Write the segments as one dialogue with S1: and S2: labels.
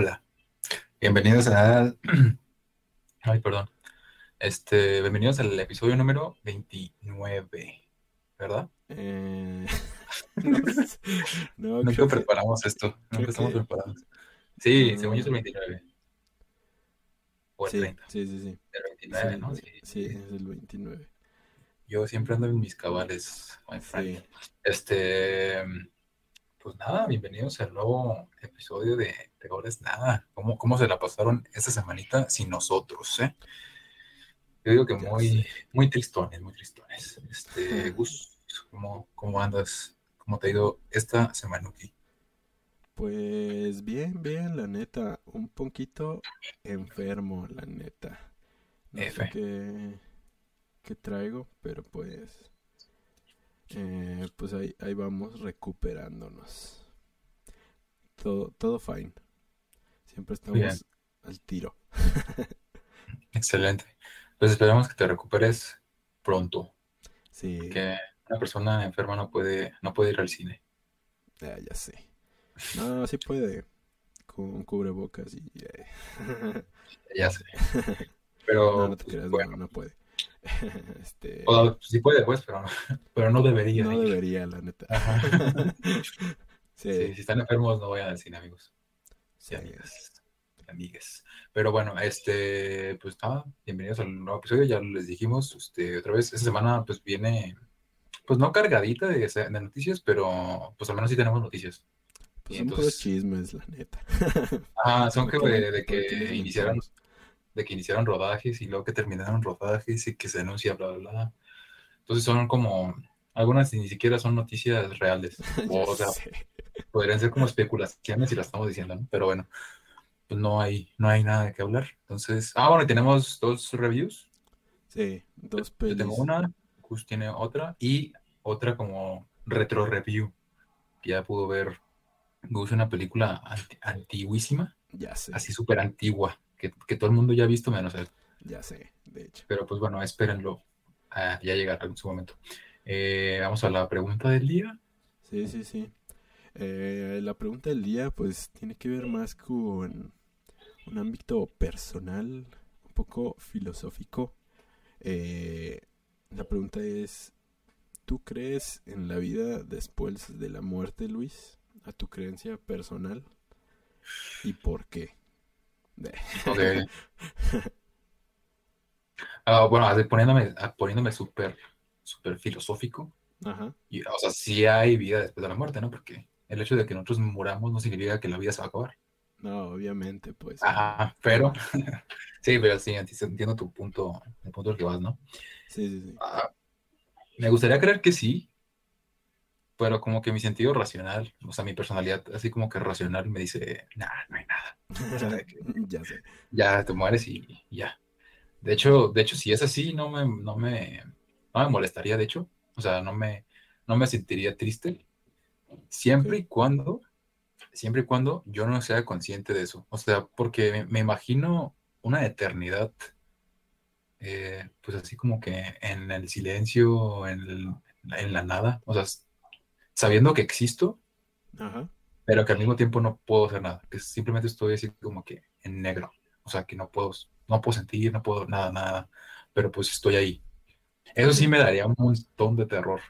S1: Hola. Bienvenidos a. Ay, perdón. Este, bienvenidos al episodio número 29, ¿verdad?
S2: Eh,
S1: no, Nunca preparamos esto. Nunca estamos preparados. Sí, según yo es el 29. O el
S2: sí,
S1: 30.
S2: Sí, sí, sí.
S1: El 29,
S2: sí,
S1: ¿no?
S2: Sí, sí, es el 29.
S1: Yo siempre ando en mis cabales, my friend. Este, pues nada, bienvenidos al nuevo episodio de Peor es Nada. ¿Cómo, ¿Cómo se la pasaron esta semanita sin nosotros, eh? Yo digo que muy, muy tristones, muy tristones. Este, Gus, ¿cómo, ¿cómo andas? ¿Cómo te ha ido esta semana,
S2: Pues bien, bien, la neta. Un poquito enfermo, la neta. No
S1: F.
S2: sé qué, qué traigo, pero pues... eh, pues ahí, ahí vamos recuperándonos. Todo, todo fine. Siempre estamos
S1: Bien.
S2: al tiro.
S1: Excelente. Pues esperamos que te recuperes pronto.
S2: Sí,
S1: Que una persona enferma no puede, no puede ir al cine.
S2: ya, ya sé. No, sí puede. Con cubrebocas y... eh.
S1: Ya sé. Pero,
S2: No, no te creas,
S1: bueno,
S2: no, no puede. Este,
S1: o- sí puede, pues, pero no, pero no debería.
S2: no
S1: ir.
S2: debería, la neta.
S1: Sí,
S2: Sí,
S1: si están enfermos, no vayan al cine, amigos.
S2: sí.
S1: amigas. amigues. Pero bueno, este, pues nada, bienvenidos al nuevo episodio. Ya les dijimos, este, otra vez, esta semana pues viene, pues no cargadita de, de noticias, pero pues al menos sí tenemos noticias.
S2: Pues
S1: Y
S2: son
S1: entonces-
S2: chismes, la neta.
S1: Ah, son que de, que iniciaron,
S2: mentamos.
S1: De que iniciaron rodajes y luego que terminaron rodajes y que se anuncia, bla, bla, bla. Entonces son como, algunas ni siquiera son noticias reales. O, o sea,
S2: sé.
S1: podrían ser como especulaciones y las estamos diciendo, ¿no? Pero bueno, pues no hay, no hay nada de qué hablar. Entonces, ah, bueno, y tenemos dos reviews.
S2: Sí, dos
S1: Yo
S2: pelis.
S1: tengo una, Gus tiene otra y otra como retro review. que Ya pudo ver Gus una película anti- antiguísima,
S2: Ya sé,
S1: así súper antigua, que, que todo el mundo ya ha visto menos él.
S2: ya sé, de hecho.
S1: Pero pues bueno, espérenlo. ah, ya llegará en su momento. Eh, vamos a la pregunta del día.
S2: Sí, sí, sí. Eh, la pregunta del día, pues, tiene que ver más con un ámbito personal, un poco filosófico. Eh, la pregunta es, ¿tú crees en la vida después de la muerte, Luis? ¿A tu creencia personal? ¿Y por qué? De-
S1: Ok. Ah, bueno, así poniéndome, ah, poniéndome súper, súper filosófico.
S2: Ajá.
S1: Y, o sea, sí hay vida después de la muerte, ¿no? Porque el hecho de que nosotros muramos no significa que la vida se va a acabar.
S2: No, obviamente, pues.
S1: Ajá, pero sí, pero sí, enti- entiendo tu punto, el punto al que vas, ¿no?
S2: Sí, sí, sí.
S1: Ah, me gustaría creer que sí, pero como que mi sentido racional, o sea, mi personalidad así como que racional me dice, nah, no hay nada. O sea, de que
S2: Ya sé.
S1: ya te mueres y, y ya. De hecho, de hecho, si es así, no me, no me, no me molestaría, de hecho. O sea, no me, no me sentiría triste. Siempre y cuando, siempre y cuando yo no sea consciente de eso. O sea, porque me, me imagino una eternidad, eh, pues así como que en el silencio, en, el- en la nada. O sea, sabiendo que existo,
S2: Ajá.
S1: pero que al mismo tiempo no puedo hacer nada, que simplemente estoy así como que en negro, o sea, que no puedo, no puedo sentir, no puedo nada, nada, pero pues estoy ahí. Eso sí me daría un montón de terror,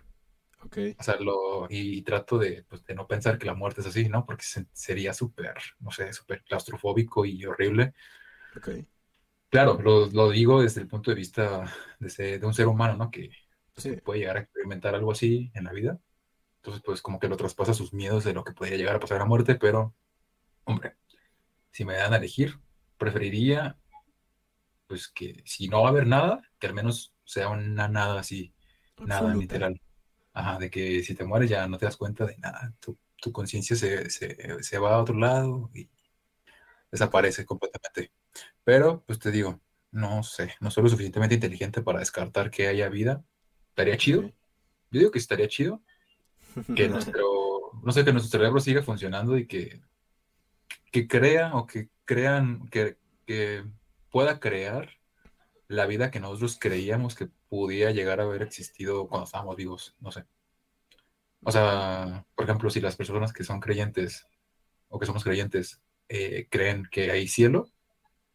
S2: Ok.
S1: o sea, lo, y, trato de, pues, de no pensar que la muerte es así, ¿no? Porque se- sería súper, no sé, súper claustrofóbico y horrible.
S2: Ok.
S1: Claro, lo, lo digo desde el punto de vista de, ese- de un ser humano, ¿no? Que, pues,
S2: Sí.
S1: puede llegar a experimentar algo así en la vida. Entonces, pues como que lo traspasa sus miedos de lo que podría llegar a pasar a la muerte, pero, hombre, si me dan a elegir, preferiría, pues que si no va a haber nada, que al menos sea una nada así, nada
S2: Absoluta.
S1: literal. Ajá, de que si te mueres ya no te das cuenta de nada, tu, tu conciencia se, se, se va a otro lado y desaparece completamente. Pero, pues te digo, no sé, no soy lo suficientemente inteligente para descartar que haya vida. Estaría chido. Yo digo que estaría chido que nuestro, no sé, que nuestro cerebro siga funcionando y que, que crea o que crean, que, que pueda crear la vida que nosotros creíamos que pudiera llegar a haber existido cuando estábamos vivos, no sé. O sea, por ejemplo, si las personas que son creyentes o que somos creyentes eh, creen que hay cielo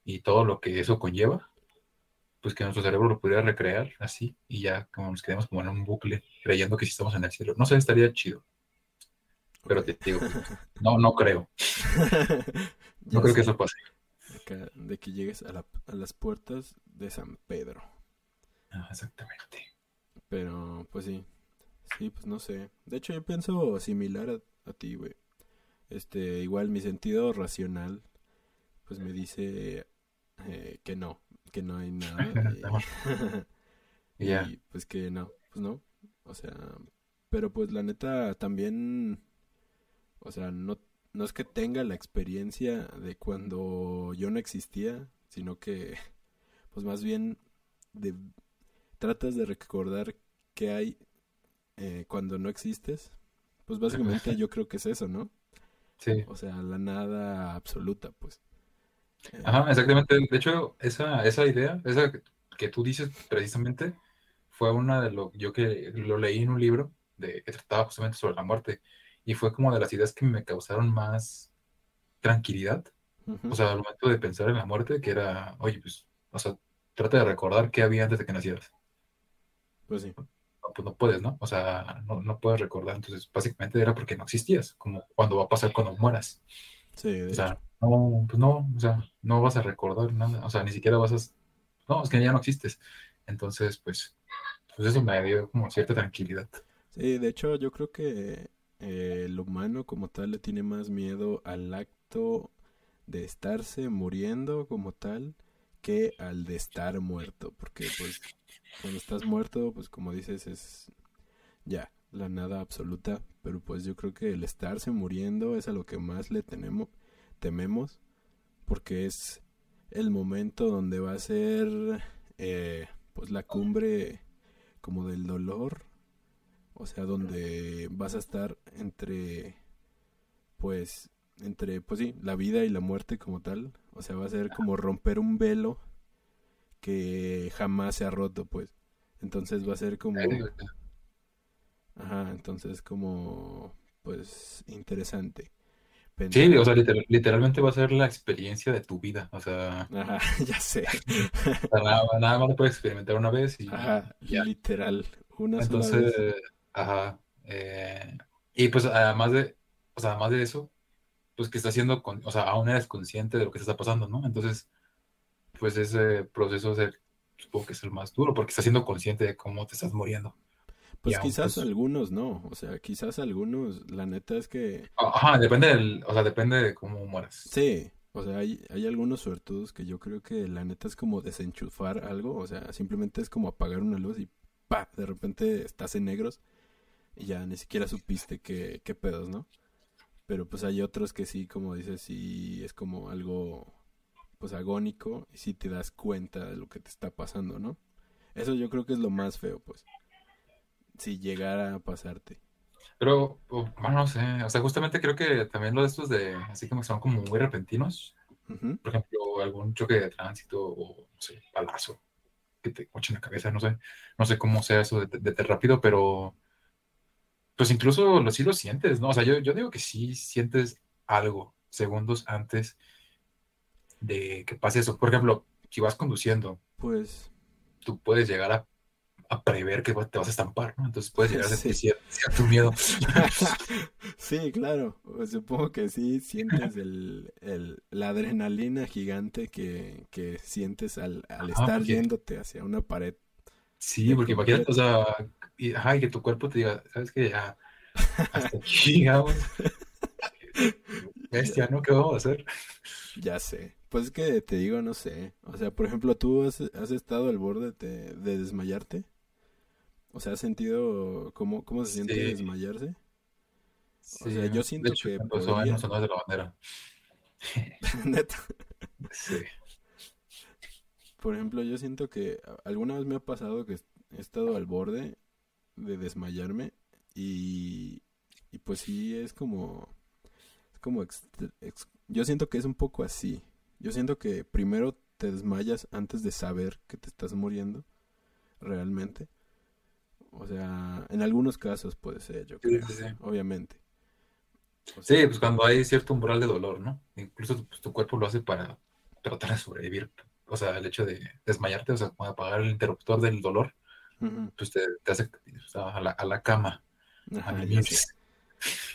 S1: y todo lo que eso conlleva, pues que nuestro cerebro lo pudiera recrear así y ya como nos quedemos como en un bucle creyendo que sí estamos en el cielo. No sé, estaría chido. Pero te digo, no, no creo. no creo que eso pase.
S2: de que llegues a, las puertas de San Pedro.
S1: Ah, exactamente.
S2: Pero, pues sí. Sí, pues no sé. De hecho, yo pienso similar a, a ti, güey. Este, igual mi sentido racional, pues me dice eh, que no, que no hay nada. y, y pues que no, pues no. O sea, pero pues la neta también, o sea, no, no es que tenga la experiencia de cuando yo no existía, sino que, pues más bien de, tratas de recordar qué hay eh, cuando no existes. Pues básicamente yo creo que es eso, ¿no?
S1: Sí.
S2: O sea, la nada absoluta, pues.
S1: Ajá, exactamente. De hecho, esa, esa idea, esa que tú dices precisamente, fue una de lo yo que lo leí en un libro de, que trataba justamente sobre la muerte y fue como de las ideas que me causaron más tranquilidad. O sea, al momento de pensar en la muerte, que era, oye, pues, o sea, trata de recordar qué había antes de que nacieras.
S2: Pues sí.
S1: No, pues no puedes, ¿no? O sea, no, no puedes recordar. Entonces, básicamente era porque no existías, como cuando va a pasar cuando mueras.
S2: Sí,
S1: o sea, no, pues no, o sea, no vas a recordar nada, o sea, ni siquiera vas a, no, es que ya no existes. Entonces, pues, pues eso me dio como cierta tranquilidad.
S2: Sí, de hecho, yo creo que eh, el humano como tal le tiene más miedo al acto de estarse muriendo como tal que al de estar muerto, porque pues cuando estás muerto, pues como dices, es ya la nada absoluta, pero pues yo creo que el estarse muriendo es a lo que más le tenemos tememos porque es el momento donde va a ser eh, pues la cumbre como del dolor o sea donde vas a estar entre pues entre pues sí la vida y la muerte como tal. O sea va a ser como romper un velo que jamás se ha roto pues. Entonces va a ser como ajá entonces como pues interesante
S1: Sí, o sea, literalmente va a ser la experiencia de tu vida, o sea...
S2: Ajá, ya sé.
S1: nada, más lo puedes experimentar una vez y...
S2: Ajá, ya. literal, una
S1: Entonces, ajá, eh, y pues además de, o sea, además de eso, pues que estás haciendo, con, o sea, aún eres consciente de lo que te está pasando, ¿no? Entonces, pues ese proceso es supongo que es el más duro, porque estás siendo consciente de cómo te estás muriendo.
S2: Pues quizás pues algunos no, o sea, quizás algunos, la neta es que...
S1: Ajá, depende del, o sea, depende de cómo mueras.
S2: Sí, o sea, hay, hay algunos suertudos que yo creo que la neta es como desenchufar algo, o sea, simplemente es como apagar una luz y pa, de repente estás en negros y ya ni siquiera supiste qué, qué pedos, ¿no? Pero pues hay otros que sí, como dices, sí es como algo pues agónico y sí te das cuenta de lo que te está pasando, ¿no? Eso yo creo que es lo más feo, pues si llegara a pasarte.
S1: Pero, bueno, no sé, o sea, justamente creo que también lo de estos de, así como son como muy repentinos, por ejemplo, algún choque de tránsito o, no sé, palazo, que te coche en la cabeza, no sé, no sé cómo sea eso de, de, rápido, pero pues incluso lo, sí lo sientes, ¿no? O sea, yo, yo digo que sí sientes algo segundos antes de que pase eso. Por ejemplo, si vas conduciendo,
S2: pues
S1: tú puedes llegar a a prever que te vas a estampar, ¿no? Entonces puedes llegar a sentir cierto, miedo.
S2: sí, claro. Supongo que sí sientes el, el, la adrenalina gigante que, que sientes al, al estar yéndote hacia una pared.
S1: Sí, porque imagínate, o sea, y, que tu cuerpo te diga, ¿sabes qué? Ya, hasta aquí llegamos. Bestia, ¿no? ¿Qué vamos a hacer?
S2: Ya sé. Pues es que te digo, no sé. O sea, por ejemplo, ¿tú has, has estado al borde de, de desmayarte? O sea, ¿has sentido cómo, cómo se siente desmayarse?
S1: o sea, yo siento de hecho, que podría... de la bandera.
S2: Neta. Sí. Por ejemplo, yo siento que alguna vez me ha pasado que he estado al borde de desmayarme y, y pues sí es como es como yo siento que es un poco así. Yo siento que primero te desmayas antes de saber que te estás muriendo realmente. O sea, en algunos casos puede ser, yo creo, obviamente.
S1: sí, pues cuando hay cierto umbral de dolor, ¿no? Incluso pues, tu cuerpo lo hace para tratar de sobrevivir. O sea, el hecho de desmayarte, o sea, como apagar el interruptor del dolor, pues te, hace a, la, cama.
S2: Ajá,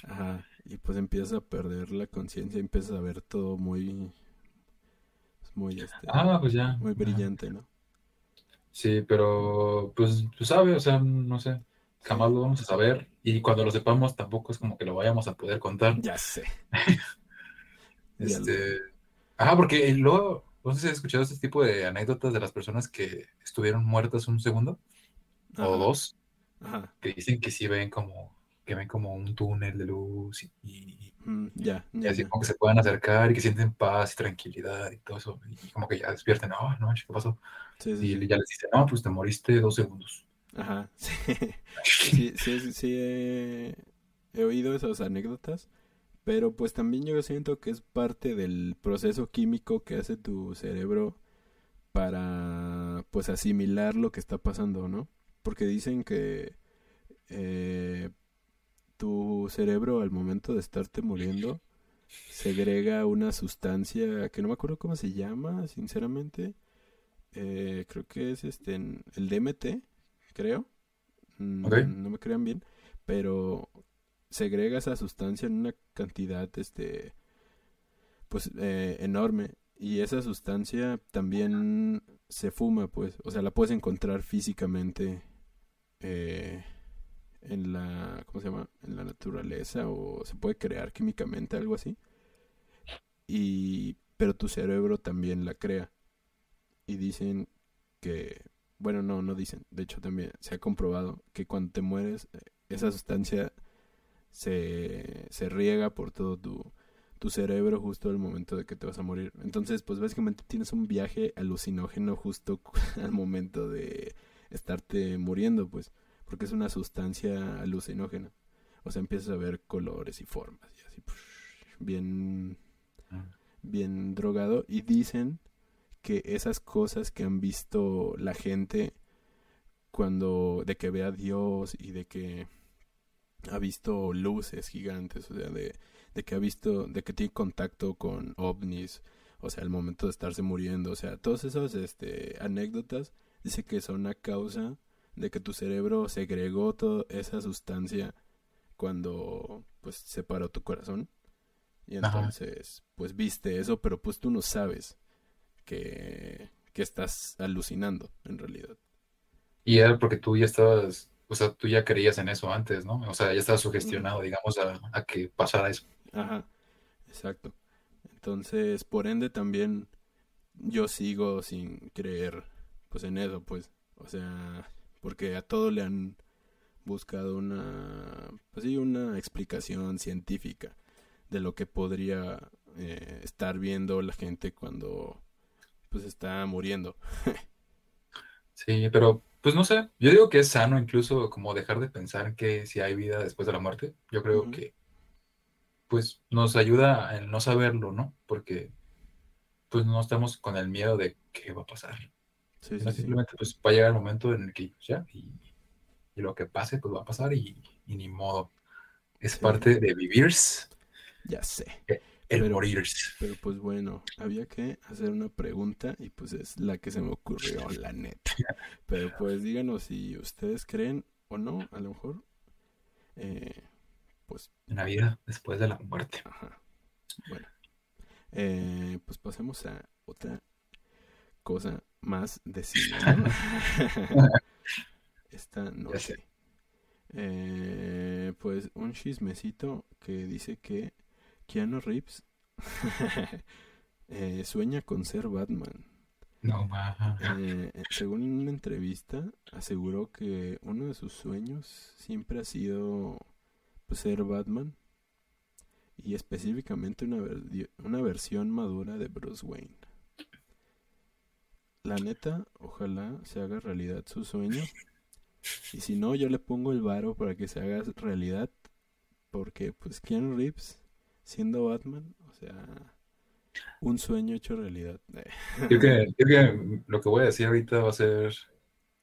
S2: Ajá, y pues empiezas a perder la conciencia, empiezas a ver todo muy, muy, este,
S1: ah, pues ya.
S2: muy brillante, ¿no?
S1: Sí, pero pues tú sabes, o sea, no sé, jamás lo vamos a saber y cuando lo sepamos tampoco es como que lo vayamos a poder contar.
S2: Ya sé.
S1: este, ajá, porque luego, no sé si has escuchado este tipo de anécdotas de las personas que estuvieron muertas un segundo o dos, Ajá. que dicen que sí ven como que ven como un túnel de luz y,
S2: mm, ya,
S1: así como que se puedan acercar y que sienten paz y tranquilidad y todo eso. Y como que ya despierten, oh, no, ¿qué pasó? y ya les dicen, no, pues te moriste dos segundos.
S2: Ajá, sí. sí, sí, he, oído esas anécdotas, pero pues también yo siento que es parte del proceso químico que hace tu cerebro para pues asimilar lo que está pasando, ¿no? Porque dicen que eh, tu cerebro al momento de estarte muriendo segrega una sustancia que no me acuerdo cómo se llama, sinceramente. Eh, creo que es este el DMT, creo. Mm, no me crean bien, pero segrega esa sustancia en una cantidad este pues eh, enorme y esa sustancia también se fuma pues o sea la puedes encontrar físicamente eh, en la, ¿cómo se llama? En la naturaleza o se puede crear químicamente, algo así. Y, pero tu cerebro también la crea. Y dicen que, bueno, no, no dicen, de hecho también se ha comprobado que cuando te mueres, eh, esa sustancia se, se riega por todo tu, tu cerebro justo al momento de que te vas a morir. Entonces, pues básicamente tienes un viaje alucinógeno justo al momento de estarte muriendo, pues porque es una sustancia alucinógena. O sea, empiezas a ver colores y formas y así, bien, bien drogado. Y dicen que esas cosas que han visto la gente cuando, de que ve a Dios y de que ha visto luces gigantes, o sea, de, de que ha visto, de que tiene contacto con ovnis, o sea, al momento de estarse muriendo, o sea, todas esas este, anécdotas, dice que son a causa de que tu cerebro segregó toda esa sustancia cuando pues separó tu corazón. Y entonces pues viste eso pero pues tú no sabes que, que estás alucinando en realidad.
S1: Y era porque tú ya estabas o sea tú ya creías en eso antes no o sea ya estabas sugestionado digamos a, a que pasara eso.
S2: Ajá exacto. Entonces por ende también yo sigo sin creer pues en eso pues. O sea porque a todo le han buscado una, pues sí, una explicación científica de lo que podría eh, estar viendo la gente cuando pues está muriendo.
S1: sí, pero pues no sé, yo digo que es sano incluso como dejar de pensar que si hay vida después de la muerte. Yo creo que pues nos ayuda en no saberlo, ¿no? Porque pues no estamos con el miedo de qué va a pasar. Sí, simplemente pues va a llegar el momento en el que ya, y, lo que pase, pues va a pasar y, ni modo. Es parte de vivir.
S2: Ya sé.
S1: E, el morir.
S2: Pero pues bueno, había que hacer una pregunta y pues es la que se me ocurrió, la neta. Pero pues díganos si ustedes creen o no, a lo mejor, eh, pues...
S1: la vida después de la muerte.
S2: Ajá. Bueno, eh, pues pasemos a otra cosa más de Esta no sé. Eh, pues un chismecito que dice que Keanu Reeves eh, sueña con ser Batman.
S1: No,
S2: eh, según una entrevista, aseguró que uno de sus sueños siempre ha sido pues, ser Batman. Y específicamente una, una versión madura de Bruce Wayne la neta, ojalá se haga realidad su sueño. Y si no, yo le pongo el varo para que se haga realidad. Porque, pues, Keanu Reeves, siendo Batman, o sea, un sueño hecho realidad.
S1: Creo que, creo que lo que voy a decir ahorita va a ser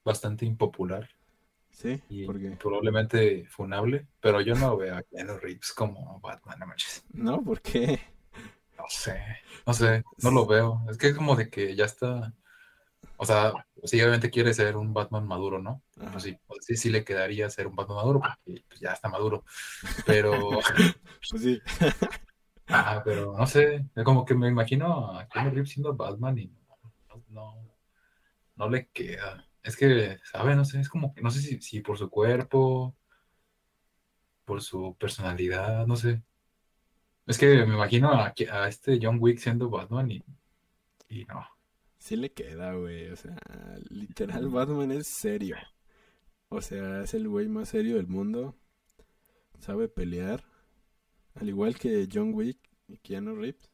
S1: bastante impopular.
S2: Sí,
S1: y
S2: ¿por qué?
S1: probablemente funable, pero yo no veo a Keanu Reeves como Batman, no manches.
S2: No, ¿por qué?
S1: No sé, no sé, no lo veo. Es que es como de que ya está. O sea, sí, obviamente quiere ser un Batman maduro, ¿no? Pues sí, pues sí, sí le quedaría ser un Batman maduro porque pues, ya está maduro. Pero,
S2: Pues sí.
S1: ah, pero no sé, es como que me imagino a Keanu Reeves siendo Batman y no, no, no le queda. Es que, ¿sabe? No sé, es como que no sé si, si por su cuerpo, por su personalidad, no sé. Es que me imagino a, a este John Wick siendo Batman y, y no.
S2: Sí le queda, güey. O sea, literal, Batman es serio. O sea, es el güey más serio del mundo. Sabe pelear. Al igual que John Wick y Keanu Reeves.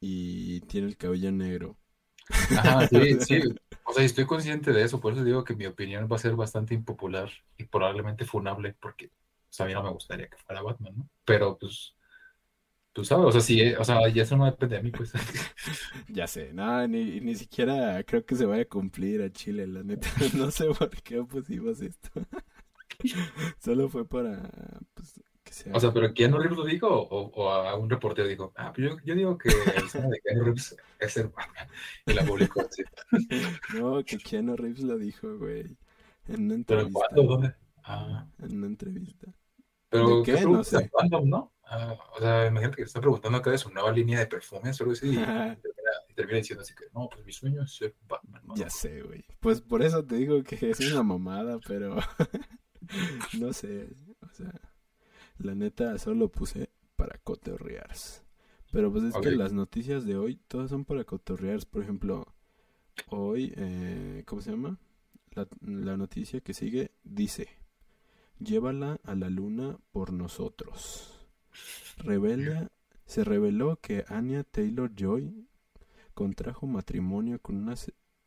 S2: Y tiene el cabello negro.
S1: Ajá, sí, sí. O sea, estoy consciente de eso, por eso digo que mi opinión va a ser bastante impopular y probablemente funable, porque o sea, a mí no me gustaría que fuera Batman, ¿no? Pero pues, tú sabes, o sea, sí, eh, o sea, y eso no depende de mí, pues.
S2: Ya sé, no, ni, ni siquiera creo que se vaya a cumplir a Chile, la neta. No sé por qué pusimos esto. Solo fue para, pues, que sea.
S1: O sea, pero ¿Keanu Reeves lo dijo o, o a un reportero dijo, ah, pues yo, yo digo que el sueño de Keanu Reeves es Batman y la publicó así.
S2: No, que Keanu Reeves lo dijo, güey. En una
S1: ¿Pero
S2: entrevista.
S1: cuándo? ¿Dónde? Ah,
S2: En una entrevista.
S1: pero
S2: ¿De
S1: ¿qué
S2: qué? No sé.
S1: random, no? Ah, o sea, imagínate que te está preguntando acá de su nueva línea de perfumes o algo así y termina, y termina diciendo así que, no, pues mi sueño es ser Batman, ¿no?
S2: Ya sé, güey. Pues por eso te digo que es una mamada, pero no sé. O sea, la neta solo puse para cotorrear. Pero pues es que las noticias de hoy todas son para cotorrear. Por ejemplo, hoy, eh, ¿cómo se llama? La, la noticia que sigue dice: Llévala a la luna por nosotros. Revela, se reveló que Anya Taylor Joy contrajo matrimonio con una,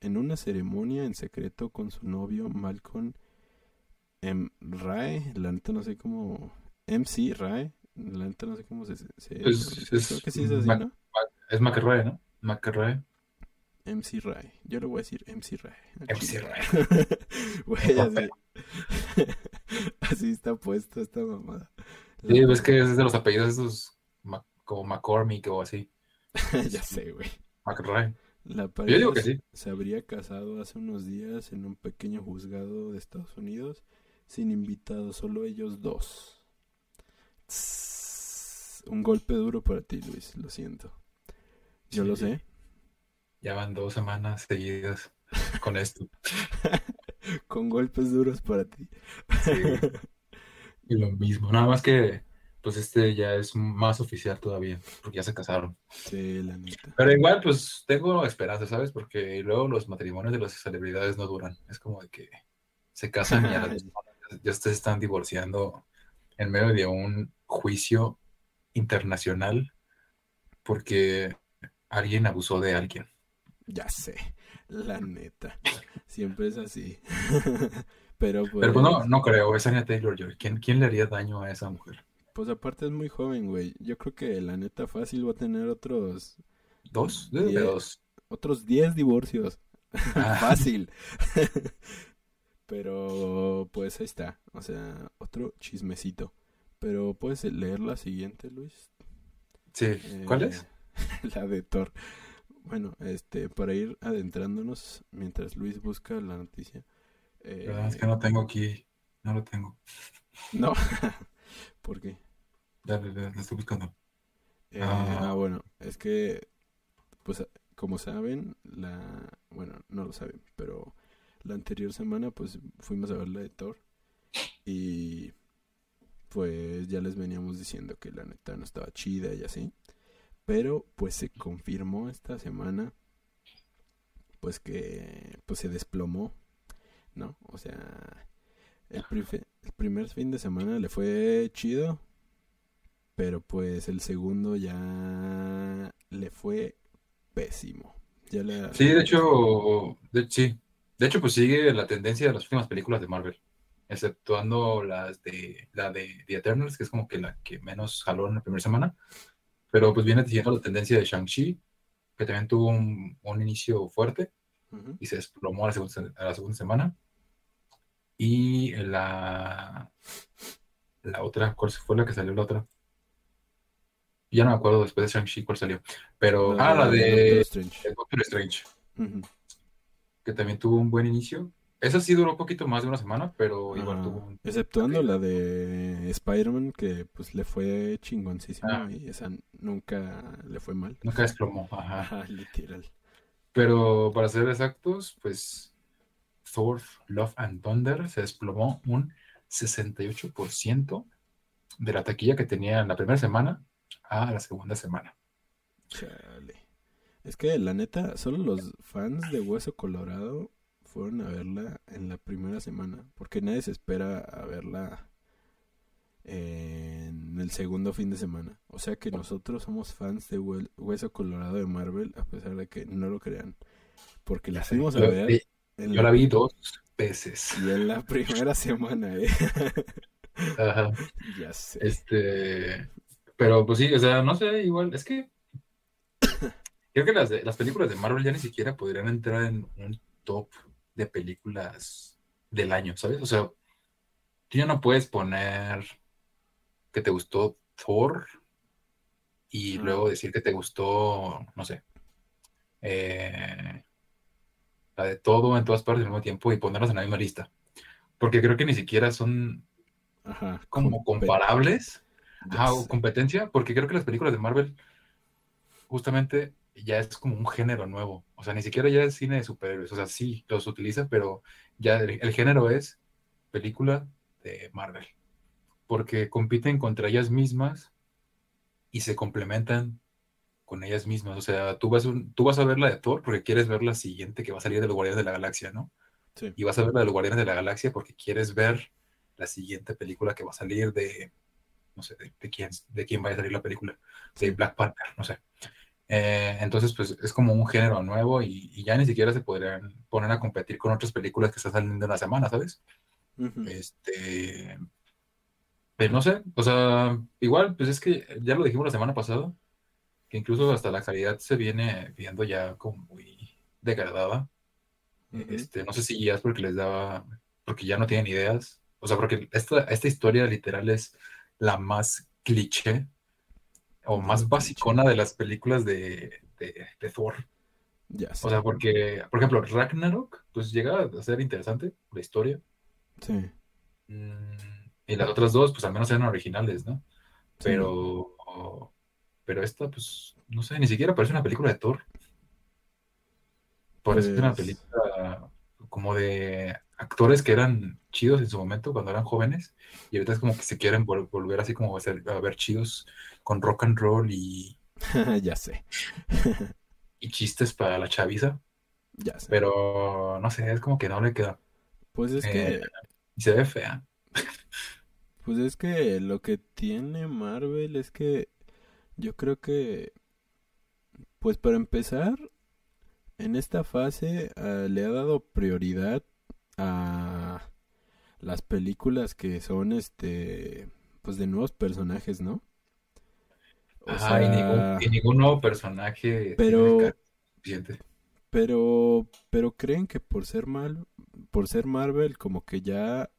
S2: en una ceremonia en secreto con su novio Malcolm M. Rae. La neta no sé cómo. MC Rae. La neta no sé cómo se. se-
S1: Es-
S2: pronuncia.
S1: es
S2: Creo que sí es así,
S1: Mac-
S2: ¿no?
S1: Es McRae, ¿no? McRae.
S2: MC Rae. Yo le voy a decir MC Rae. al
S1: MC.
S2: Güey, así. así está puesto esta mamada.
S1: Sí, ves que es de los apellidos esos Ma- como McCormick o así.
S2: ya sé, güey.
S1: McRae.
S2: La
S1: Yo
S2: pareja
S1: digo que sí.
S2: se habría casado hace unos días en un pequeño juzgado de Estados Unidos sin invitados, solo ellos dos. Tss, un golpe duro para ti, Luis, lo siento. Yo lo sé.
S1: Ya van dos semanas seguidas con esto.
S2: Con golpes duros para ti.
S1: Sí. Y lo mismo. Nada más que, pues este ya es más oficial todavía, porque ya se casaron.
S2: Sí, la neta.
S1: Pero igual, pues tengo esperanza, ¿sabes? Porque luego los matrimonios de las celebridades no duran. Es como de que se casan y a las ya se están divorciando en medio de un juicio internacional porque alguien abusó de alguien.
S2: Ya sé, la neta. Siempre es así. Pero pues,
S1: Pero pues no, no creo, es Anya Taylor-Joy. ¿Quién, ¿Quién le haría daño a esa mujer?
S2: pues aparte es muy joven, güey. Yo creo que la neta fácil va a tener otros
S1: ¿Dos? Que
S2: Diez.
S1: dos.
S2: otros 10 divorcios.
S1: Ah.
S2: Fácil. Pero pues ahí está. O sea, otro chismecito. Pero puedes leer la siguiente, Luis.
S1: Sí, ¿cuál
S2: Eh,
S1: es?
S2: La de Thor. Bueno, este, para ir adentrándonos mientras Luis busca la noticia. Eh,
S1: Perdón, es que no tengo aquí, no lo tengo.
S2: no. ¿Por qué?
S1: Dale, dale, lo estoy buscando.
S2: Eh,
S1: Ah.
S2: ah, bueno, es que, pues, como saben, la, bueno, no lo saben, pero la anterior semana, pues, fuimos a ver la de Thor y, pues, ya les veníamos diciendo que la neta no estaba chida y así, pero, pues, se confirmó esta semana, pues, que, pues, se desplomó, ¿no? O sea, el, primer fin de semana le fue chido, pero pues el segundo ya le fue pésimo.
S1: Sí, de hecho, de, sí. De hecho, pues sigue la tendencia de las últimas películas de Marvel, exceptuando las de la de The Eternals, que es como que la que menos jaló en la primera semana. Pero pues viene siguiendo la tendencia de Shang-Chi, que también tuvo un inicio fuerte Y se desplomó a la segunda, a la segunda semana. Y la, la otra, ¿cuál fue la que salió la otra? Ya no me acuerdo después de Shang-Chi cuál salió. Pero, ah, la de Doctor Strange. Que también tuvo un buen inicio. Esa sí duró un poquito más de una semana, pero igual tuvo un...
S2: Exceptuando la de Spider-Man, que pues le fue chingoncísima ah. y esa nunca le fue mal.
S1: Nunca desplomó, ajá.
S2: ajá. Literal.
S1: Pero para ser exactos, pues Thor, Love and Thunder se desplomó un 68% de la taquilla que tenía en la primera semana a la segunda semana.
S2: Chale. Es que la neta, solo los fans de Hueso Colorado fueron a verla en la primera semana, porque nadie se espera a verla en el segundo fin de semana. O sea que nosotros somos fans de Hueso Colorado de Marvel, a pesar de que no lo crean. Porque la fuimos a ver.
S1: yo la vi dos veces.
S2: Y en la primera semana, ¿eh?
S1: Ajá.
S2: Ya sé.
S1: Este. Pero pues sí, o sea, no sé, igual, es que. Creo que las, las películas de Marvel ya ni siquiera podrían entrar en un top de películas del año, ¿sabes? O sea, tú ya no puedes poner que te gustó Thor y luego decir que te gustó, no sé, eh, la de todo en todas partes al mismo tiempo y ponerlas en la misma lista. Porque creo que ni siquiera son como comparables. a competencia, porque creo que las películas de Marvel justamente ya es como un género nuevo. O sea, ni siquiera ya es cine de superhéroes. O sea, sí, los utiliza, pero ya el, género es película de Marvel. Porque compiten contra ellas mismas y se complementan con ellas mismas. O sea, tú vas, tú vas a ver la de Thor porque quieres ver la siguiente que va a salir de los Guardianes de la Galaxia, ¿no? Sí. Y vas a ver la de los Guardianes de la Galaxia porque quieres ver la siguiente película que va a salir de, no sé, de, quién, de quién va a salir la película, de Black Panther, no sé. Eh, entonces, pues es como un género nuevo y, ya ni siquiera se podrían poner a competir con otras películas que están saliendo en la semana, ¿sabes? Este. Pero no sé, o sea, igual, pues es que ya lo dijimos la semana pasada, que incluso hasta la calidad se viene viendo ya como muy degradada. Este, no sé si ya es porque les daba, porque ya no tienen ideas, o sea, porque esta, esta historia literal es la más cliché o más basicona de las películas de, de, Thor.
S2: Ya
S1: O sea, porque, por ejemplo, Ragnarok, pues llega a ser interesante la historia.
S2: Sí.
S1: Mm, y las otras dos, pues al menos eran originales, ¿no? Pero, pero esta, pues, no sé, ni siquiera parece una película de Thor. Parece una pues película como de actores que eran chidos en su momento cuando eran jóvenes y ahorita es como que se quieren volver así como a, ver chidos con rock and roll y
S2: ya sé.
S1: y chistes para la chaviza.
S2: Ya sé.
S1: Pero no sé es como que no le queda.
S2: Pues es que eh,
S1: se ve fea
S2: pues es que lo que tiene Marvel es que yo creo que pues para empezar en esta fase ah, le ha dado prioridad a las películas que son este pues de nuevos personajes, ¿no?
S1: Ajá, y, ningún, nuevo personaje
S2: pero pero pero creen que por ser mal por ser Marvel como que ya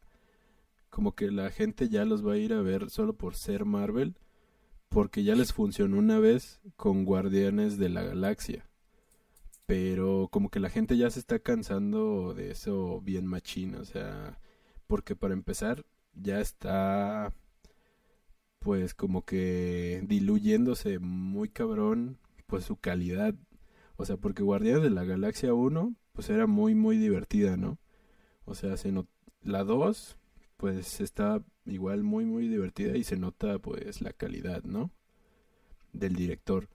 S2: como que la gente ya los va a ir a ver solo por ser Marvel porque ya les funcionó una vez con Guardianes de la Galaxia pero como que la gente ya se está cansando de eso bien machín, o sea, porque para empezar ya está pues como que diluyéndose muy cabrón pues su calidad. O sea, porque Guardianes de la Galaxia 1 pues era muy muy divertida, ¿no? O sea, se la 2 pues está igual muy muy divertida y se nota pues la calidad, ¿no? Del director.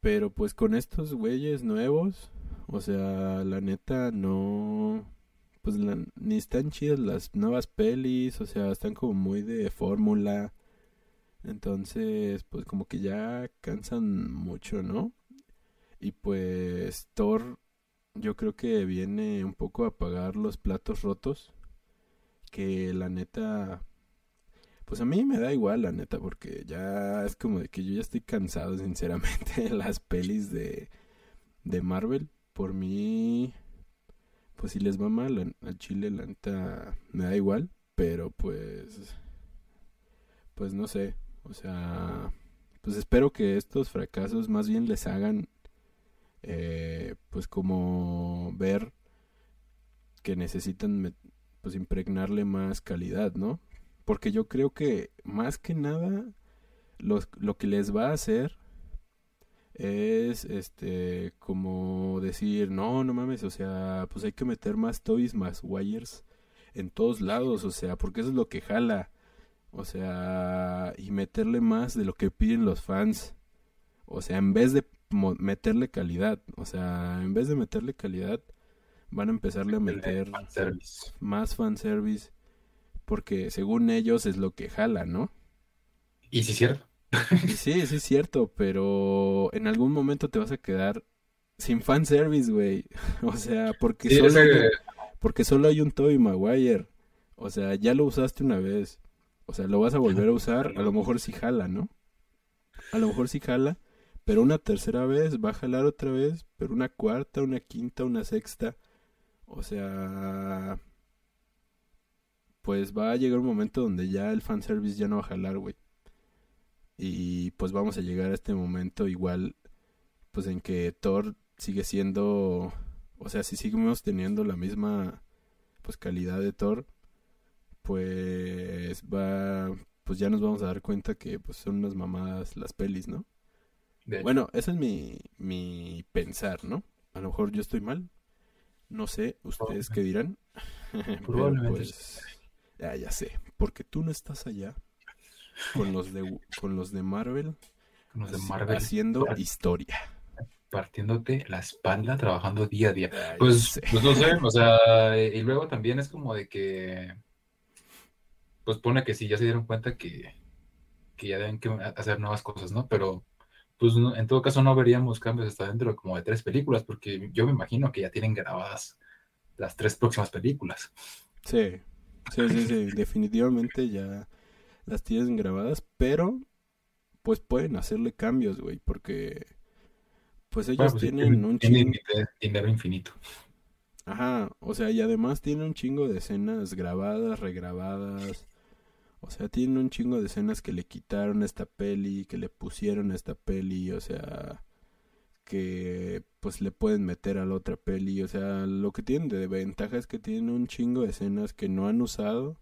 S2: Pero pues con estos güeyes nuevos, o sea, la neta no... Pues ni están chidas las nuevas pelis, o sea, están como muy de fórmula. Entonces, pues como que ya cansan mucho, ¿no? Y pues Thor yo creo que viene un poco a pagar los platos rotos. Que la neta, pues a mí me da igual, la neta, porque ya es como de que yo ya estoy cansado, sinceramente, de las pelis de, de Marvel. Por mí, pues si les va mal al Chile, la neta me da igual, pero pues, pues no sé, o sea, pues espero que estos fracasos más bien les hagan, eh, pues como ver que necesitan pues impregnarle más calidad, ¿no? Porque yo creo que más que nada lo que les va a hacer es este como decir, no, no mames, o sea, pues hay que meter más toys, más wires en todos lados, o sea, porque eso es lo que jala. O sea, y meterle más de lo que piden los fans. O sea, en vez de meterle calidad, o sea, en vez de meterle calidad, van a empezarle a meter más fanservice. Porque según ellos es lo que jala, ¿no?
S1: Y sí es cierto.
S2: Sí, sí es cierto, pero en algún momento te vas a quedar sin fanservice, güey. O sea, porque, solo hay, porque solo hay un Toby Maguire. O sea, ya lo usaste una vez. O sea, lo vas a volver a usar. A lo mejor sí jala, ¿no? A lo mejor sí jala. Pero una tercera vez va a jalar otra vez. Pero una cuarta, una quinta, una sexta. O sea... Pues va a llegar un momento donde ya el fanservice ya no va a jalar, güey. Y pues vamos a llegar a este momento igual, pues en que Thor sigue siendo, o sea, si seguimos teniendo la misma pues calidad de Thor, pues va, pues ya nos vamos a dar cuenta que pues son unas mamadas las pelis, ¿no? Bueno, ese es mi, mi pensar, ¿no? A lo mejor yo estoy mal. No sé, ustedes qué dirán. Probablemente. pues, ya, ya sé, porque tú no estás allá con los de, con los de Marvel, con los de Marvel haciendo historia.
S1: Partiéndote la espalda, trabajando día a día. pues, pues no sé, o sea, y luego también es como de que, pues pone que sí, ya se dieron cuenta que, que ya deben que hacer nuevas cosas, ¿no? Pero, pues en todo caso no veríamos cambios hasta dentro como de tres películas, porque yo me imagino que ya tienen grabadas las tres próximas películas.
S2: Sí, sí, sí, sí, definitivamente ya las tienen grabadas, pero pues pueden hacerle cambios, güey, porque pues ellos
S1: pues,
S2: tienen un
S1: chingo... dinero infinito.
S2: Ajá, o sea, y además tienen un chingo de escenas grabadas, regrabadas. O sea, tienen un chingo de escenas que le quitaron a esta peli, que le pusieron a esta peli, o sea, que pues le pueden meter a la otra peli, o sea, lo que tienen de ventaja es que tienen un chingo de escenas que no han usado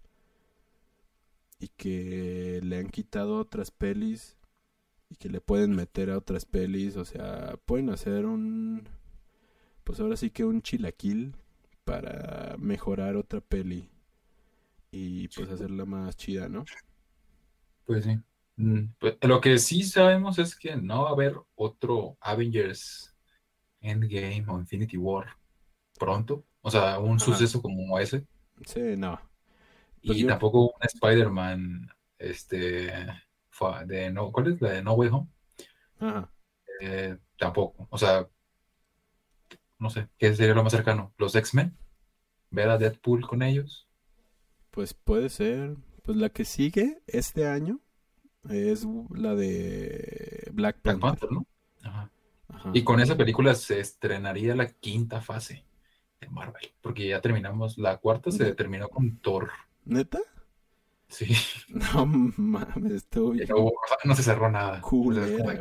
S2: y que le han quitado otras pelis y que le pueden meter a otras pelis, o sea, pueden hacer un pues ahora sí que un chilaquil para mejorar otra peli y pues hacerla más chida, ¿no?
S1: Pues sí. Mm, pues, lo que sí sabemos es que no va a haber otro Avengers Endgame o Infinity War pronto. O sea, un suceso como ese.
S2: Sí, no.
S1: Pues y tampoco un Spider-Man, este, de no, ¿cuál es la de No Way Home? Ajá. Eh, tampoco, o sea, no sé, ¿qué sería lo más cercano? ¿Los X-Men? ¿Ver a Deadpool con ellos?
S2: Pues puede ser. Pues la que sigue este año es la de Black Panther. ¿no?
S1: Ajá. Y con esa película se estrenaría la quinta fase de Marvel, porque ya terminamos, la cuarta se terminó con Thor
S2: ¿Neta?
S1: Sí.
S2: No mames, estuvo bien.
S1: No, se cerró nada.
S2: Culera,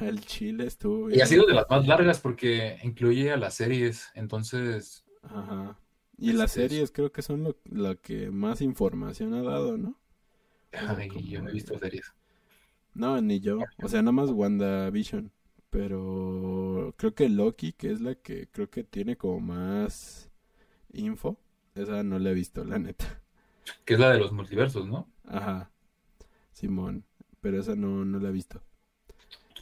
S2: El Chile estuvo
S1: Y ha sido de las más largas porque incluye a las series, entonces.
S2: Ajá. Y las series creo que son lo, que más información ha dado, ¿no?
S1: Ay, yo no he visto series.
S2: No, ni yo. O sea, nada más WandaVision. Pero creo que Loki, que es la que creo que tiene como más info. Esa no la he visto, la neta.
S1: Que es la de los multiversos, ¿no?
S2: Ajá. Simón. Pero esa no, no la he visto.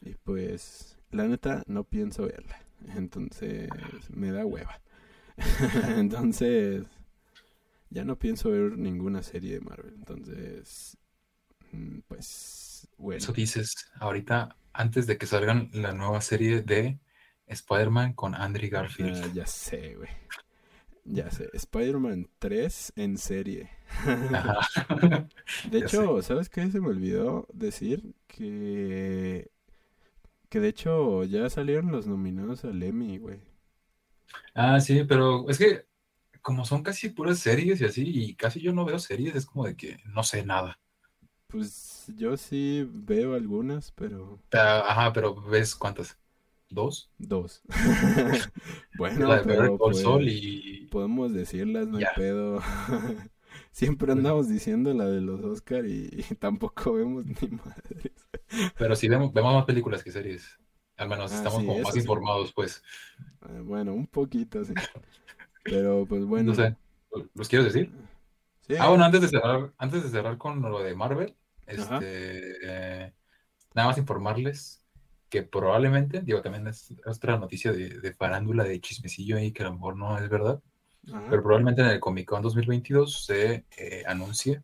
S2: Y pues, la neta, no pienso verla. Entonces, me da hueva. Entonces, ya no pienso ver ninguna serie de Marvel. Entonces, mm, pues, bueno.
S1: Eso dices ahorita, antes de que salgan la nueva serie de Spider-Man con Andrew Garfield.
S2: Ah, ya sé, güey. Ya sé, Spider-Man 3 en serie. de hecho, ¿sabes qué? Se me olvidó decir que... Que de hecho ya salieron los nominados al Emmy, güey.
S1: Ah, sí, pero es que como son casi puras series y así, y casi yo no veo series, es como de que no sé nada.
S2: Pues yo sí veo algunas, pero
S1: Ah, Ajá, pero ¿ves cuántas? ¿Dos?
S2: dos.
S1: La
S2: Bueno,
S1: de Better
S2: pero
S1: Saul
S2: pues
S1: y
S2: podemos decirlas, no hay pedo. Siempre
S1: Pues,
S2: andamos diciendo la de los Oscar y, y tampoco vemos ni madres.
S1: pero sí vemos, vemos más películas que series. Al menos
S2: Ah,
S1: estamos
S2: sí,
S1: como más
S2: sí.
S1: informados, pues.
S2: Eh, Bueno, un poquito, sí. Pero pues
S1: No
S2: bueno.
S1: sé, ¿los quiero decir?
S2: Sí,
S1: Ah, bueno, antes de cerrar, antes de cerrar con lo de Marvel, este, eh, nada más informarles que probablemente, digo, también es otra noticia de, de farándula, de chismecillo ahí, que a lo mejor no es verdad,
S2: Ajá.
S1: pero probablemente en el Comic Con 2022 se eh, anuncie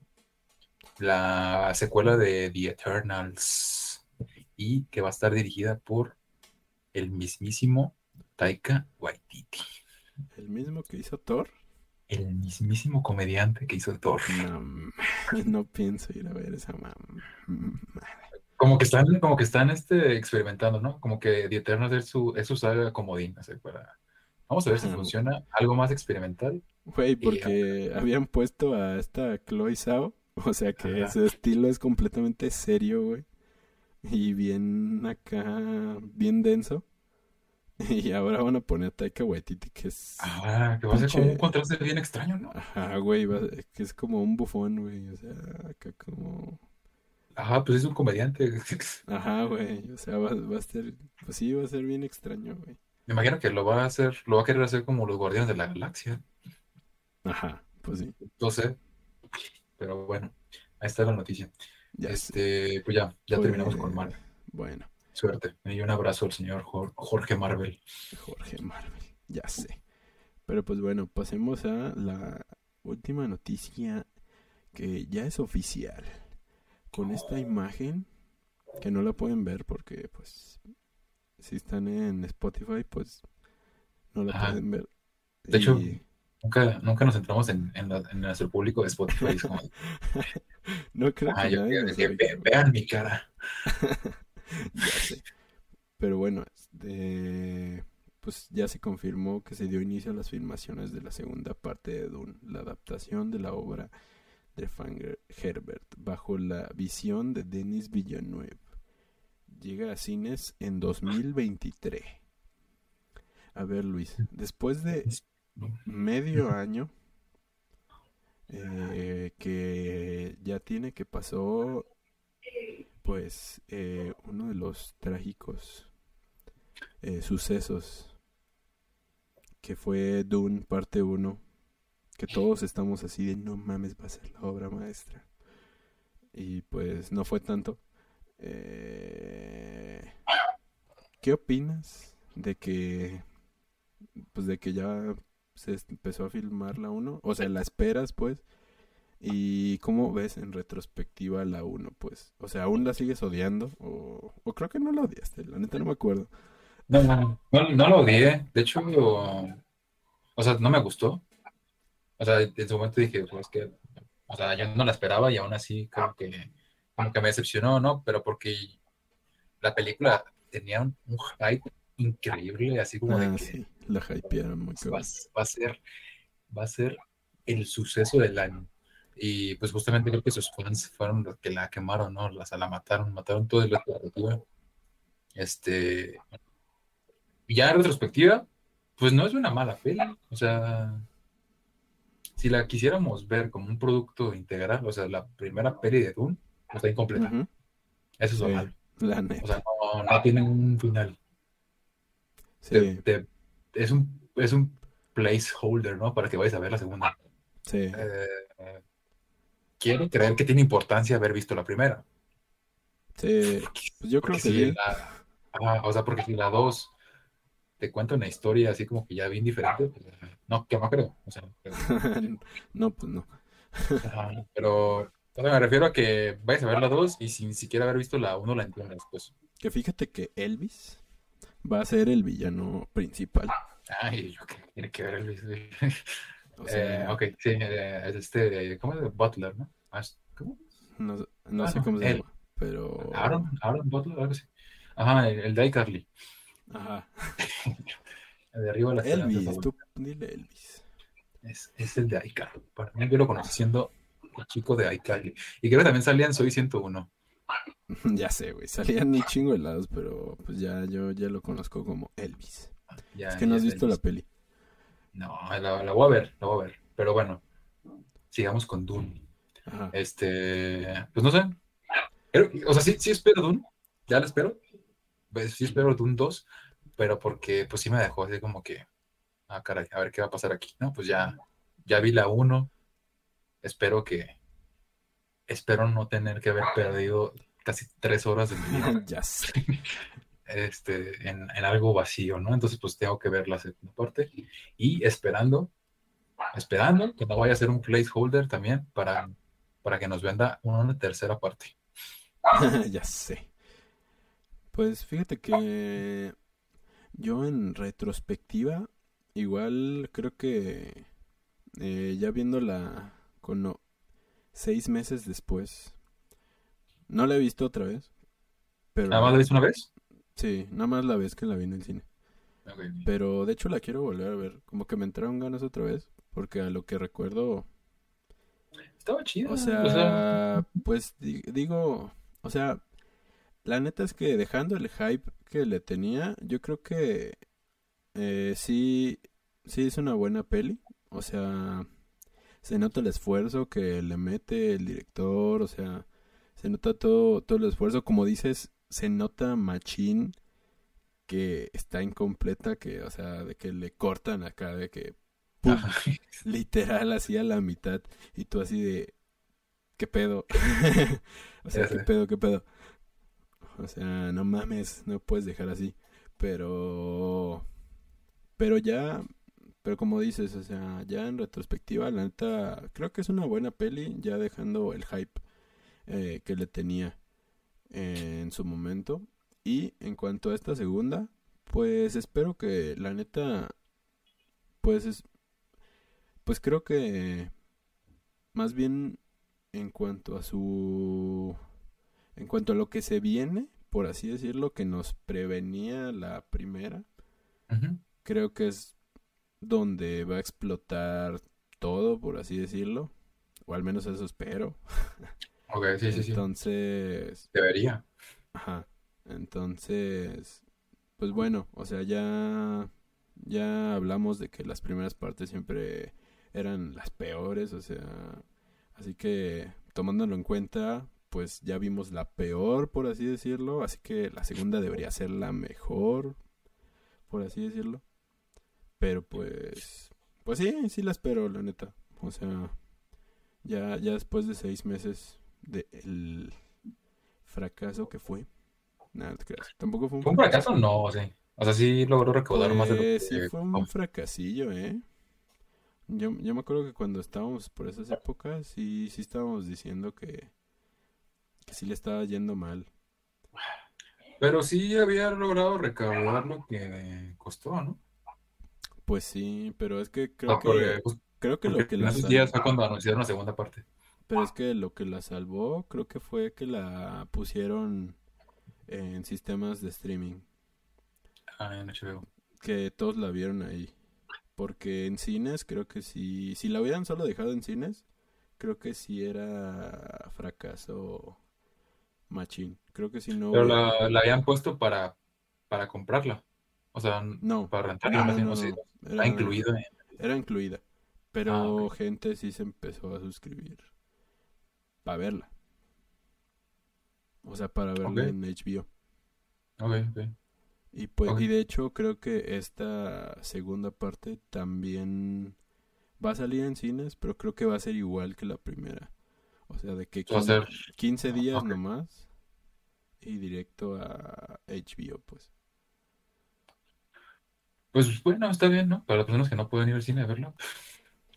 S1: la secuela de The Eternals y que va a estar dirigida por el mismísimo Taika Waititi,
S2: El mismo que hizo Thor.
S1: el mismísimo comediante que hizo Thor.
S2: No, pienso ir a ver esa mamá.
S1: Como que están, como que están este, experimentando, ¿no? Como que The Eternals es su, es su saga comodín, para... Vamos a ver si
S2: Ajá.
S1: funciona algo más experimental.
S2: Güey,
S1: Y
S2: porque habían puesto a esta Chloe Zhao, o sea que su estilo es completamente serio, güey. Y bien acá, bien denso. Y ahora van a poner a Taika Waititi, que es...
S1: Ah, que va a ser como un contraste bien extraño, ¿no?
S2: Ajá, güey, va- que es como un bufón, güey. O sea, acá como...
S1: Ajá, pues es un comediante.
S2: Ajá, güey. O sea, va, va a ser... Pues sí, va a ser bien extraño, güey.
S1: Me imagino que lo va a hacer, lo va a querer hacer como los Guardianes de la Galaxia.
S2: Ajá, pues sí.
S1: No sé. Pero bueno, ahí está la noticia.
S2: Ya.
S1: Este, pues ya, ya terminamos con Marvel.
S2: Bueno,
S1: Suerte. Y un abrazo al señor Jor- Jorge Marvel.
S2: Jorge Marvel, ya sé. Pero pues bueno, pasemos a la última noticia que ya es oficial. Con esta imagen, que no la pueden ver porque pues si están en Spotify, pues no la
S1: Ajá.
S2: pueden ver.
S1: De hecho, Nunca, nunca nos centramos en, en, la- en nuestro público de Spotify. Es como,
S2: no creo
S1: ah,
S2: que
S1: yo que ve- vean mi cara.
S2: Ya sé. Pero bueno, este, pues ya se confirmó que se dio inicio a las filmaciones de la segunda parte de Dune, la adaptación de la obra de Frank Herbert, bajo la visión de Denis Villeneuve. Llega a cines en 2023. A ver, Luis, después de medio año eh, que ya tiene que pasó pues eh, uno de los trágicos eh, sucesos que fue Dune parte 1 que todos estamos así de no mames va a ser la obra maestra y pues no fue tanto ¿qué opinas de que pues de que ya se empezó a filmar la 1 o sea la esperas pues ¿Y cómo ves en retrospectiva la 1, pues? O sea, ¿aún la sigues odiando? O, o creo que no la odiaste, la neta no me acuerdo.
S1: No, no, no, no lo odié. De hecho, o sea, no me gustó. O sea, en su momento dije, pues que, o sea, yo no la esperaba y aún así como que, como que me decepcionó, ¿no? Pero porque la película tenía un, un hype increíble, así como de
S2: Ah,
S1: que
S2: sí, la hypearon muy
S1: va, va a ser, va a ser el suceso del año. Y pues justamente creo que sus fans fueron los que la quemaron, ¿no? La, la mataron, mataron toda la expectativa. Este, ya en retrospectiva, pues no es una mala peli. O sea, si la quisiéramos ver como un producto integral, o sea, la primera peli de Dune pues, está incompleta. Eso es lo
S2: Sí,
S1: malo. O sea, no, no tiene un final. Te-
S2: Sí,
S1: te- es un, es un placeholder, ¿no? Para que vayas a ver la segunda.
S2: sí.
S1: Eh, quiero creer que tiene importancia haber visto la primera.
S2: Sí, pues yo creo
S1: Porque
S2: que
S1: si
S2: sí.
S1: la, ajá, o sea, porque si la 2 te cuenta una historia así como que ya bien diferente, pues, no, que no creo. O sea, pero,
S2: No, pues no.
S1: pero o sea, me refiero a que vayas a ver la 2 y sin siquiera haber visto la 1 la entiendes. Pues,
S2: Que fíjate que Elvis va a ser el villano principal.
S1: ay, yo qué tiene que ver el
S2: O
S1: Eh,
S2: sea,
S1: ok, sí, eh, es este, ¿cómo es? Butler, ¿no? Ah, ¿Cómo?
S2: no, no sé
S1: Ah,
S2: cómo se
S1: él.
S2: llama, pero...
S1: Aaron, Aaron Butler, algo así. Ajá, el, el de iCarly.
S2: Ajá.
S1: de arriba de la esperanza
S2: Elvis, tú dile Elvis.
S1: Es, es el de Aika. Para mí yo lo conocí siendo el chico de Aika. Y creo que también salía en Soy 101.
S2: ya sé, güey. Salían un chingo helados, pero pues ya yo ya lo conozco como Elvis.
S1: Ya,
S2: es que no has visto la peli.
S1: No, la, la voy a ver, la voy a ver. Pero bueno, sigamos con Dune.
S2: Ajá.
S1: Este, pues no sé. O sea, sí, sí espero Dune. Ya la espero. Pues, sí espero Dune 2. Pero porque, pues sí me dejó así como que, ah, caray, a ver qué va a pasar aquí, ¿no? Pues ya, ya vi la 1. Espero que, espero no tener que haber perdido casi tres horas de mi vida
S2: ya sé.
S1: este, en, en algo vacío, ¿no? Entonces, pues tengo que ver la segunda parte y esperando, esperando que no vaya a ser un placeholder también para, para que nos venda una tercera parte.
S2: ya sé. Pues fíjate que yo en retrospectiva, igual creo que eh, ya viéndola con seis meses después, no la he visto otra vez, pero
S1: ¿Nada más la viste una vez?
S2: sí, nada más la vez que la vi en el cine.
S1: Ok.
S2: Pero de hecho la quiero volver a ver, como que me entraron ganas otra vez, porque a lo que recuerdo,
S1: Estaba chido.
S2: o sea, pues di- digo, o sea, la neta es que dejando el hype que le tenía, yo creo que eh, sí, sí es una buena peli. O sea, se nota el esfuerzo que le mete el director, o sea, se nota todo, todo el esfuerzo. Como dices, se nota machín que está incompleta, que, o sea, de que le cortan acá, de que pum, literal así a la mitad y tú así de ¿qué pedo? o sea, ¿qué pedo? ¿Qué pedo? O sea, no mames, no puedes dejar así. Pero pero ya pero como dices, o sea, ya en retrospectiva, la neta creo que es una buena peli ya dejando el hype eh, que le tenía en su momento. Y en cuanto a esta segunda, pues espero que la neta pues es pues creo que más bien en cuanto a su en cuanto a lo que se viene, por así decirlo, que nos prevenía la primera, creo que es donde va a explotar todo, por así decirlo, o al menos eso espero.
S1: Ok, sí, sí, sí.
S2: Entonces,
S1: Debería.
S2: Ajá. Entonces, pues bueno, o sea, ya ya hablamos de que las primeras partes siempre eran las peores, o sea, así que tomándolo en cuenta, pues ya vimos la peor, por así decirlo, así que la segunda debería ser la mejor, por así decirlo. Pero pues, pues sí, sí la espero, la neta. O sea, ya, ya después de seis meses del fracaso que fue. Nada, no te creas. Tampoco fue un
S1: ¿Fue un fracaso? No, sí. O sea, sí logró recaudar más de lo que...
S2: Pues, sí, fue un fracasillo, ¿eh? Yo, yo me acuerdo que cuando estábamos por esas épocas, sí, sí estábamos diciendo que, que sí le estaba yendo mal.
S1: Pero sí había logrado recaudar lo que costó, ¿no?
S2: Pues sí, pero es que creo
S1: porque,
S2: que,
S1: pues,
S2: creo que lo que la
S1: esos
S2: sal-
S1: días fue cuando anunciaron la segunda parte.
S2: pero es que lo que la salvó, creo que fue que la pusieron en sistemas de streaming,
S1: Ah, en HBO.
S2: que todos la vieron ahí. Porque en cines creo que sí, si la hubieran solo dejado en cines, creo que sí era fracaso machín. Creo que si no
S1: Pero la, la habían puesto para, para comprarla. O sea,
S2: No,
S1: para rentarla.
S2: no, no, no, Era,
S1: incluido en...
S2: era incluida. Pero
S1: Ah,
S2: gente sí se empezó a suscribir para verla. O sea, para verla en HBO.
S1: Ok, ok.
S2: Y pues,
S1: Ok.
S2: y de hecho creo que esta segunda parte también va a salir en cines, pero creo que va a ser igual que la primera. O sea, de que
S1: Va a
S2: 15,
S1: ser...
S2: 15 días nomás y directo a HBO, pues.
S1: Pues bueno, está bien, ¿no? Para las personas que no pueden ir al cine a verla.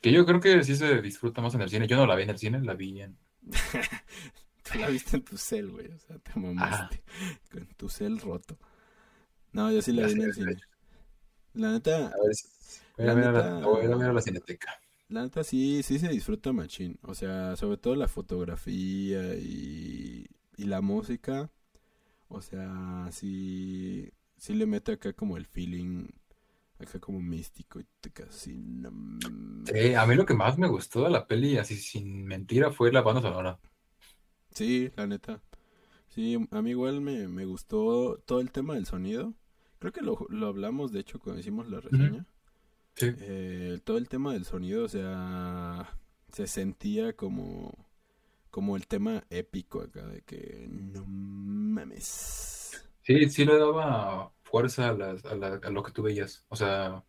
S1: Que yo creo que sí se disfruta más en el cine. Yo no la vi en el cine, la vi en...
S2: Tú la viste en tu cel, güey. O sea, te mamaste. Con tu cel roto. No, yo sí la vi en el cine. La neta,
S1: A ver, si- voy a,
S2: La
S1: ver a la, voy a ir a ver a la cineteca.
S2: la neta sí, sí se disfruta machín. O sea, sobre todo la fotografía y, y la música. O sea, sí, sí le mete acá como el feeling acá como místico y te así. no
S1: Sí, a mí lo que más me gustó de la peli, así sin mentira, fue la banda sonora.
S2: Sí, la neta. Sí, a mí igual me, me gustó todo el tema del sonido. Creo que lo, lo hablamos, de hecho, cuando hicimos la reseña.
S1: Sí.
S2: Eh, todo el tema del sonido, o sea, se sentía como, como el tema épico acá, de que no mames.
S1: Sí, sí le daba fuerza a, las- a la- a lo que tú veías. O sea,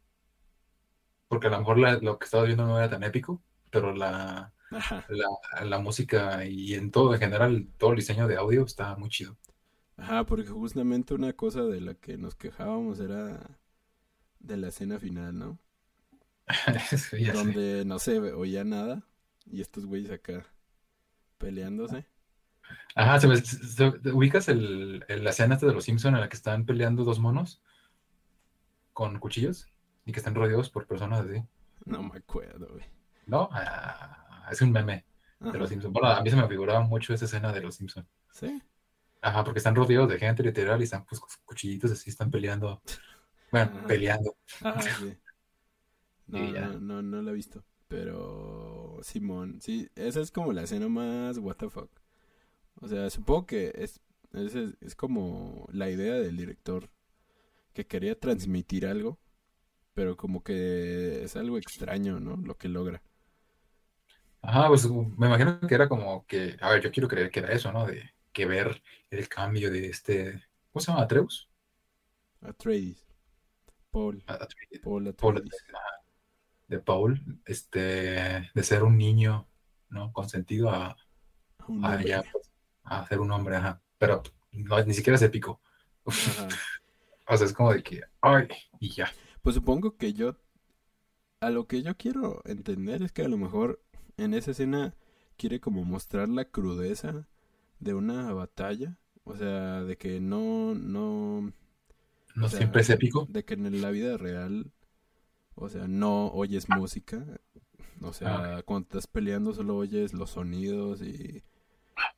S1: porque a lo mejor la- lo que estabas viendo no era tan épico, pero la, la, la música y en todo, en general, todo el diseño de audio está muy chido.
S2: ajá, porque justamente una cosa de la que nos quejábamos era de la escena final, ¿no?
S1: Sé.
S2: Donde no se oía nada y estos güeyes acá peleándose.
S1: Ajá, ¿se, se- te ubicas el, el- la escena de los Simpson en la que están peleando dos monos con cuchillos y que están rodeados por personas así?
S2: No me acuerdo, güey.
S1: ¿No? Ah, es un meme de los Simpson. Bueno, a mí se me figuraba mucho esa escena de los Simpson.
S2: ¿Sí?
S1: Ajá, porque están rodeados de gente literal y están pues cuchillitos así, están peleando. Bueno,
S2: Ajá.
S1: peleando.
S2: Ajá, sí. No, no, no, no la he visto. Pero Simón, sí, esa es como la escena más what the fuck. O sea, supongo que es, es, es como la idea del director que quería transmitir algo, pero como que es algo extraño, ¿no? Lo que logra.
S1: Ajá, pues me imagino que era como que, a ver, yo quiero creer que era eso, ¿no? De que ver el cambio de este, ¿cómo se llama? Atreus.
S2: Atreides. Paul.
S1: Atreides.
S2: Paul Atreides.
S1: De Paul, este, de ser un niño, ¿no? Consentido a,
S2: Un
S1: a ya, pues, a ser un hombre, ajá. Pero no, ni siquiera es épico. O sea, es como de que, ay, y ya.
S2: Pues supongo que yo, a lo que yo quiero entender es que a lo mejor en esa escena quiere como mostrar la crudeza de una batalla, o sea, de que no, no,
S1: No
S2: sea,
S1: siempre es épico.
S2: de que en la vida real, o sea, no oyes música, o sea, cuando estás peleando solo oyes los sonidos y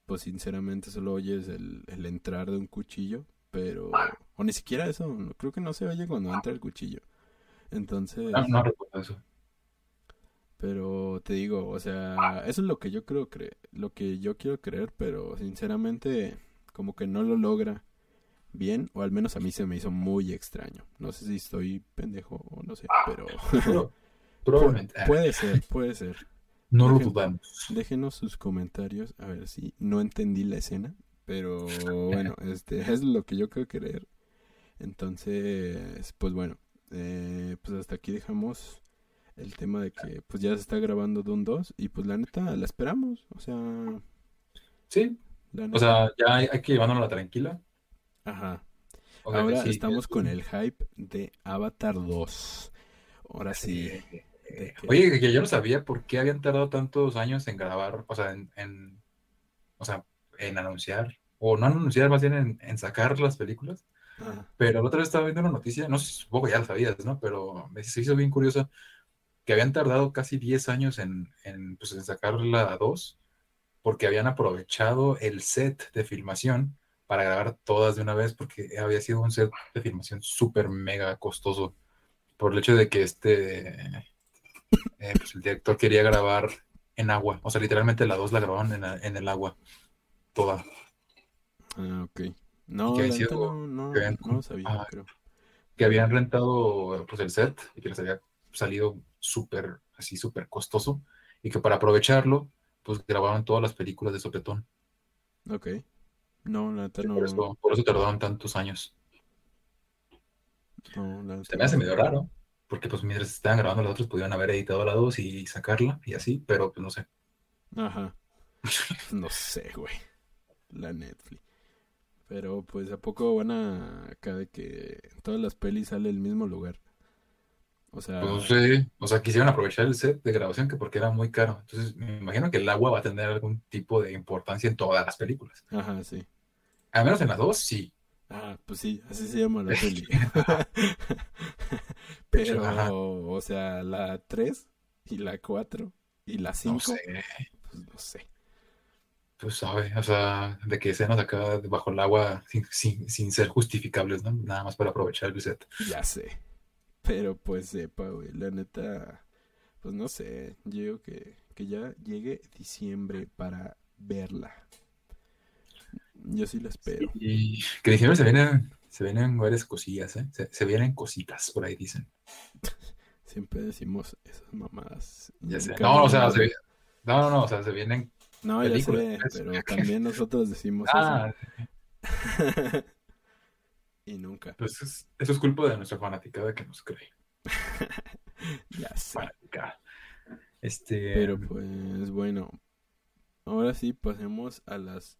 S2: pues sinceramente solo oyes el, el entrar de un cuchillo, pero, o ni siquiera eso, creo que no se oye cuando entra el cuchillo. Entonces,
S1: No, no recuerdo eso.
S2: pero te digo, o sea, eso es lo que yo creo creer, lo que yo quiero creer, pero sinceramente como que no lo logra bien, o al menos a mí se me hizo muy extraño. No sé si estoy pendejo o no sé, pero
S1: Pero probablemente.
S2: Pu- puede ser, puede ser.
S1: No lo dudamos.
S2: Déjenos sus comentarios a ver si no entendí la escena, pero bueno, este es lo que yo creo creer. Entonces, pues bueno, eh, pues hasta aquí dejamos el tema de que pues ya se está grabando Doom 2 y pues la neta la esperamos, o sea,
S1: Sí, o sea, ya hay, hay que llevárnosla tranquila.
S2: Ajá. Ahora
S1: sí,
S2: estamos
S1: es-
S2: con el hype de Avatar 2. Ahora sí. Que-
S1: Oye, que yo no sabía por qué habían tardado tantos años en grabar, o sea, en, en- o sea, en anunciar, o no anunciar, más bien en, en sacar las películas. Pero la otra vez estaba viendo una noticia, no sé, supongo que ya lo sabías, ¿no? Pero me se hizo bien curioso que habían tardado casi 10 años en, en, pues, en sacar la 2, porque habían aprovechado el set de filmación para grabar todas de una vez, porque había sido un set de filmación súper mega costoso, por el hecho de que este, eh, pues el director quería grabar en agua, o sea, literalmente la 2 la grabaron en, el agua, toda.
S2: Ah, ok. No,
S1: que sido-
S2: no, no,
S1: que habían-
S2: no sabía,
S1: ah,
S2: creo.
S1: que habían rentado pues el set y que les había salido súper, así súper costoso y que para aprovecharlo, pues grabaron todas las películas de sopetón.
S2: Ok. No, la neta no.
S1: Por eso, por eso tardaron tantos años.
S2: No, la neta
S1: Se me hace medio raro, porque pues mientras estaban grabando las otras pudieron haber editado la 2 y sacarla y así, pero pues no sé.
S2: Ajá. No sé, güey. La Netflix. Pero pues a poco van a acá de que en todas las pelis sale el mismo lugar. O sea,
S1: Pues no sé, o sea, quisieron aprovechar el set de grabación que porque era muy caro. Entonces me imagino que el agua va a tener algún tipo de importancia en todas las películas.
S2: ajá, sí.
S1: Al menos en la 2 sí.
S2: Ah, pues sí, así se llama la peli. Pero,
S1: Ajá.
S2: o sea, la 3 y la 4 y la 5,
S1: No sé.
S2: pues no sé.
S1: Pues sabe, o sea, de que escenas acá bajo el agua sin, sin, sin ser justificables, ¿no? Nada más para aprovechar el set.
S2: Ya sé. Pero pues sepa, güey, la neta, pues no sé, yo digo que, que ya llegue diciembre para verla. Yo sí la espero.
S1: Y que diciembre se vienen, se vienen varias cosillas, ¿eh? Se, se vienen cositas, por ahí dicen.
S2: Siempre decimos esas mamadas.
S1: Ya sé.
S2: Nunca
S1: No, o sea, se, no, no, no, o sea, se vienen.
S2: No, ya sé,
S1: películas.
S2: pero también nosotros decimos
S1: Ah,
S2: eso. y nunca.
S1: pues es- eso es culpa de nuestra fanaticada que nos cree.
S2: Ya sé.
S1: Fanaticada. Este.
S2: Pero pues bueno, ahora sí pasemos a las